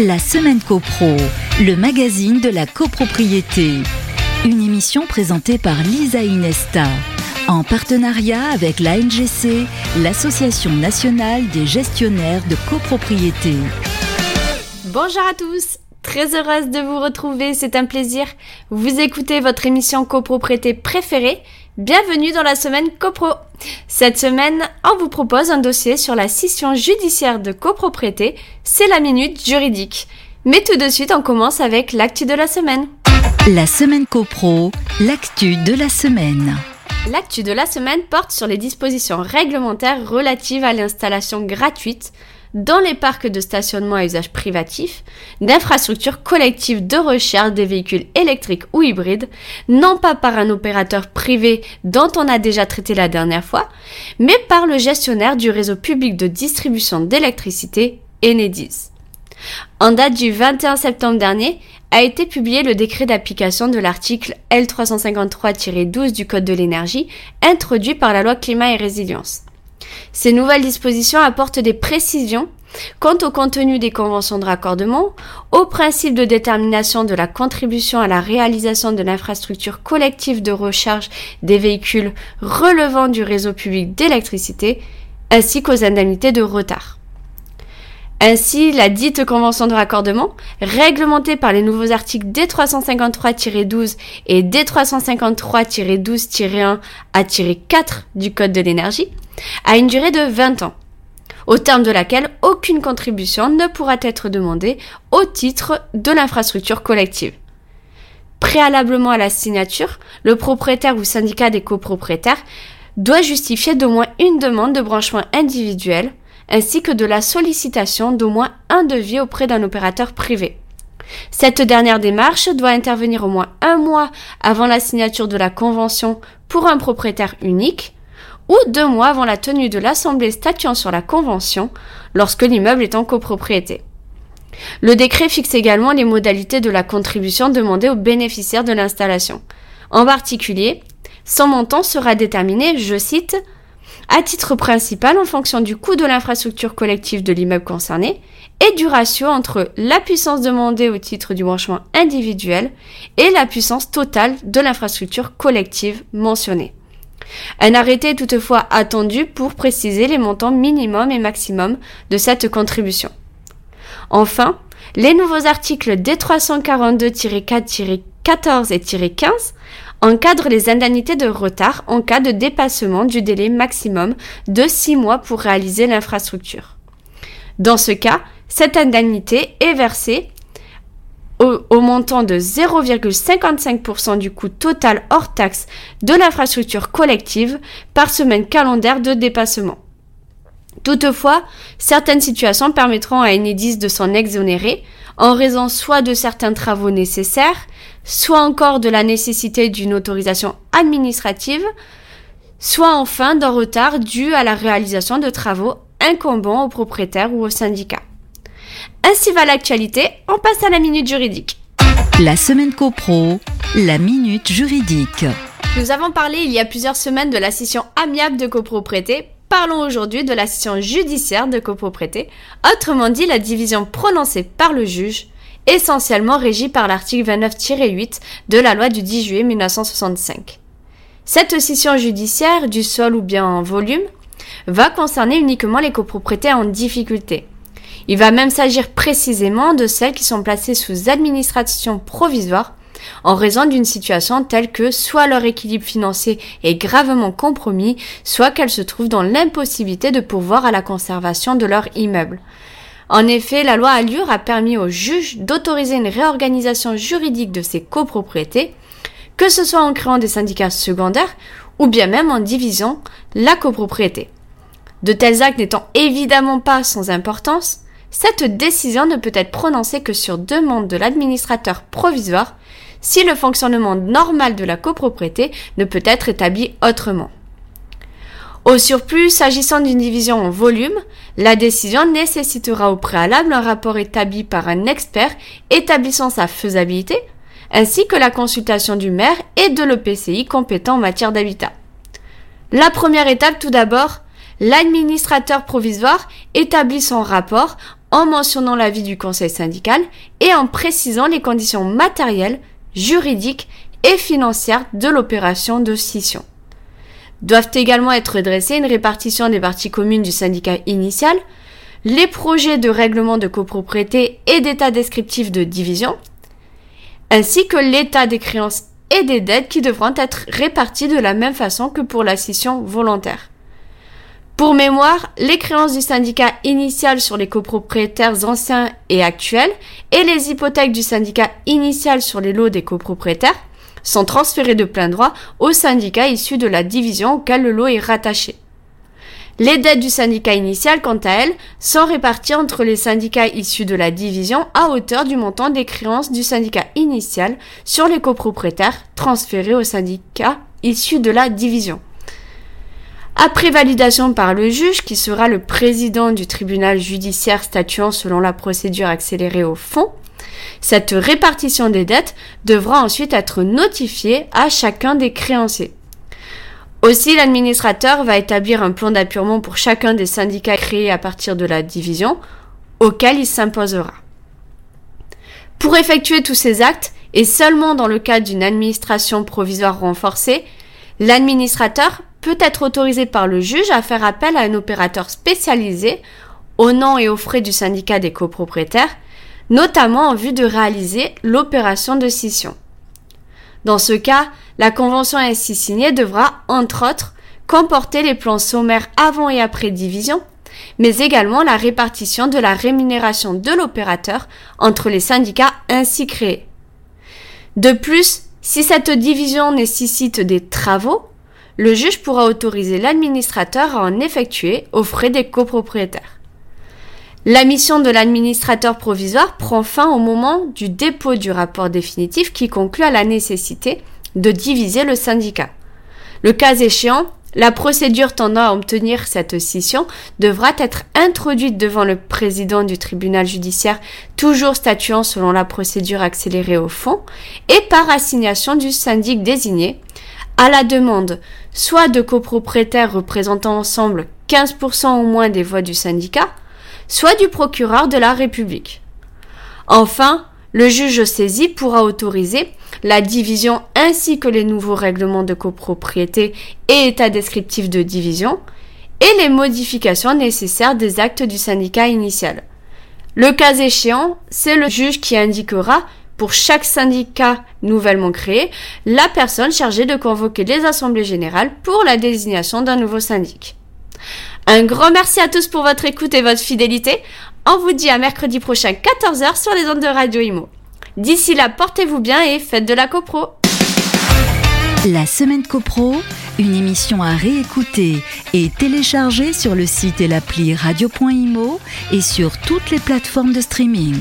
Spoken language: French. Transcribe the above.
La Semaine CoPro, le magazine de la copropriété. Une émission présentée par Lisa Inesta, en partenariat avec l'ANGC, l'Association nationale des gestionnaires de copropriété. Bonjour à tous Très heureuse de vous retrouver, c'est un plaisir. Vous écoutez votre émission copropriété préférée. Bienvenue dans la semaine copro. Cette semaine, on vous propose un dossier sur la scission judiciaire de copropriété. C'est la minute juridique. Mais tout de suite, on commence avec l'actu de la semaine. La semaine copro, l'actu de la semaine. L'actu de la semaine porte sur les dispositions réglementaires relatives à l'installation gratuite dans les parcs de stationnement à usage privatif d'infrastructures collectives de recherche des véhicules électriques ou hybrides, non pas par un opérateur privé dont on a déjà traité la dernière fois, mais par le gestionnaire du réseau public de distribution d'électricité, Enedis. En date du 21 septembre dernier, a été publié le décret d'application de l'article L353-12 du Code de l'énergie, introduit par la loi climat et résilience. Ces nouvelles dispositions apportent des précisions quant au contenu des conventions de raccordement, au principe de détermination de la contribution à la réalisation de l'infrastructure collective de recharge des véhicules relevant du réseau public d'électricité, ainsi qu'aux indemnités de retard. Ainsi, la dite convention de raccordement, réglementée par les nouveaux articles D353-12 et D353-12-1 à 4 du Code de l'énergie, a une durée de 20 ans, au terme de laquelle aucune contribution ne pourra être demandée au titre de l'infrastructure collective. Préalablement à la signature, le propriétaire ou syndicat des copropriétaires doit justifier d'au moins une demande de branchement individuel ainsi que de la sollicitation d'au moins un devis auprès d'un opérateur privé. Cette dernière démarche doit intervenir au moins un mois avant la signature de la convention pour un propriétaire unique ou deux mois avant la tenue de l'assemblée statuant sur la convention lorsque l'immeuble est en copropriété. Le décret fixe également les modalités de la contribution demandée aux bénéficiaires de l'installation. En particulier, son montant sera déterminé, je cite, à titre principal en fonction du coût de l'infrastructure collective de l'immeuble concerné et du ratio entre la puissance demandée au titre du branchement individuel et la puissance totale de l'infrastructure collective mentionnée. Un arrêté est toutefois attendu pour préciser les montants minimum et maximum de cette contribution. Enfin, les nouveaux articles D342-4-14 et 15 encadre les indemnités de retard en cas de dépassement du délai maximum de 6 mois pour réaliser l'infrastructure. Dans ce cas, cette indemnité est versée au, montant de 0,55% du coût total hors taxe de l'infrastructure collective par semaine calendaire de dépassement. Toutefois, certaines situations permettront à Enedis de s'en exonérer en raison soit de certains travaux nécessaires, soit encore de la nécessité d'une autorisation administrative, soit enfin d'un retard dû à la réalisation de travaux incombant au propriétaire ou au syndicat. Ainsi va l'actualité, on passe à la minute juridique. La semaine copro, la minute juridique. Nous avons parlé il y a plusieurs semaines de la scission amiable de copropriété. Parlons aujourd'hui de la scission judiciaire de copropriété, autrement dit la division prononcée par le juge essentiellement régie par l'article 29-8 de la loi du 10 juillet 1965. Cette scission judiciaire du sol ou bien en volume va concerner uniquement les copropriétés en difficulté. Il va même s'agir précisément de celles qui sont placées sous administration provisoire en raison d'une situation telle que soit leur équilibre financier est gravement compromis, soit qu'elles se trouvent dans l'impossibilité de pourvoir à la conservation de leur immeuble. En effet, la loi Allure a permis aux juges d'autoriser une réorganisation juridique de ces copropriétés, que ce soit en créant des syndicats secondaires ou bien même en divisant la copropriété. De tels actes n'étant évidemment pas sans importance, cette décision ne peut être prononcée que sur demande de l'administrateur provisoire si le fonctionnement normal de la copropriété ne peut être établi autrement. Au surplus, s'agissant d'une division en volume, la décision nécessitera au préalable un rapport établi par un expert établissant sa faisabilité, ainsi que la consultation du maire et de l'EPCI compétent en matière d'habitat. La première étape tout d'abord, l'administrateur provisoire établit son rapport en mentionnant l'avis du conseil syndical et en précisant les conditions matérielles, juridiques et financières de l'opération de scission. Doivent également être dressées une répartition des parties communes du syndicat initial, les projets de règlement de copropriété et d'état descriptif de division, ainsi que l'état des créances et des dettes qui devront être répartis de la même façon que pour la scission volontaire. Pour mémoire, les créances du syndicat initial sur les copropriétaires anciens et actuels et les hypothèques du syndicat initial sur les lots des copropriétaires sont transférées de plein droit au syndicat issu de la division auquel le lot est rattaché. Les dettes du syndicat initial, quant à elles, sont réparties entre les syndicats issus de la division à hauteur du montant des créances du syndicat initial sur les copropriétaires transférés au syndicat issu de la division. Après validation par le juge, qui sera le président du tribunal judiciaire statuant selon la procédure accélérée au fond, cette répartition des dettes devra ensuite être notifiée à chacun des créanciers. Aussi, l'administrateur va établir un plan d'appurement pour chacun des syndicats créés à partir de la division, auquel il s'imposera. Pour effectuer tous ces actes, et seulement dans le cadre d'une administration provisoire renforcée, l'administrateur peut être autorisé par le juge à faire appel à un opérateur spécialisé au nom et aux frais du syndicat des copropriétaires, notamment en vue de réaliser l'opération de scission. Dans ce cas, la convention ainsi signée devra, entre autres, comporter les plans sommaires avant et après division, mais également la répartition de la rémunération de l'opérateur entre les syndicats ainsi créés. De plus, si cette division nécessite des travaux, le juge pourra autoriser l'administrateur à en effectuer aux frais des copropriétaires. La mission de l'administrateur provisoire prend fin au moment du dépôt du rapport définitif qui conclut à la nécessité de diviser le syndicat. Le cas échéant, la procédure tendant à obtenir cette scission devra être introduite devant le président du tribunal judiciaire, toujours statuant selon la procédure accélérée au fond, et par assignation du syndic désigné, à la demande soit de copropriétaires représentant ensemble 15% au moins des voix du syndicat, soit du procureur de la République. Enfin, le juge saisi pourra autoriser la division ainsi que les nouveaux règlements de copropriété et état descriptif de division et les modifications nécessaires des actes du syndicat initial. Le cas échéant, c'est le juge qui indiquera pour chaque syndicat nouvellement créé la personne chargée de convoquer les assemblées générales pour la désignation d'un nouveau syndic. Un grand merci à tous pour votre écoute et votre fidélité. On vous dit à mercredi prochain 14h sur les ondes de Radio Imo. D'ici là, portez-vous bien et faites de la copro. La semaine copro, une émission à réécouter et télécharger sur le site et l'appli radio.imo et sur toutes les plateformes de streaming.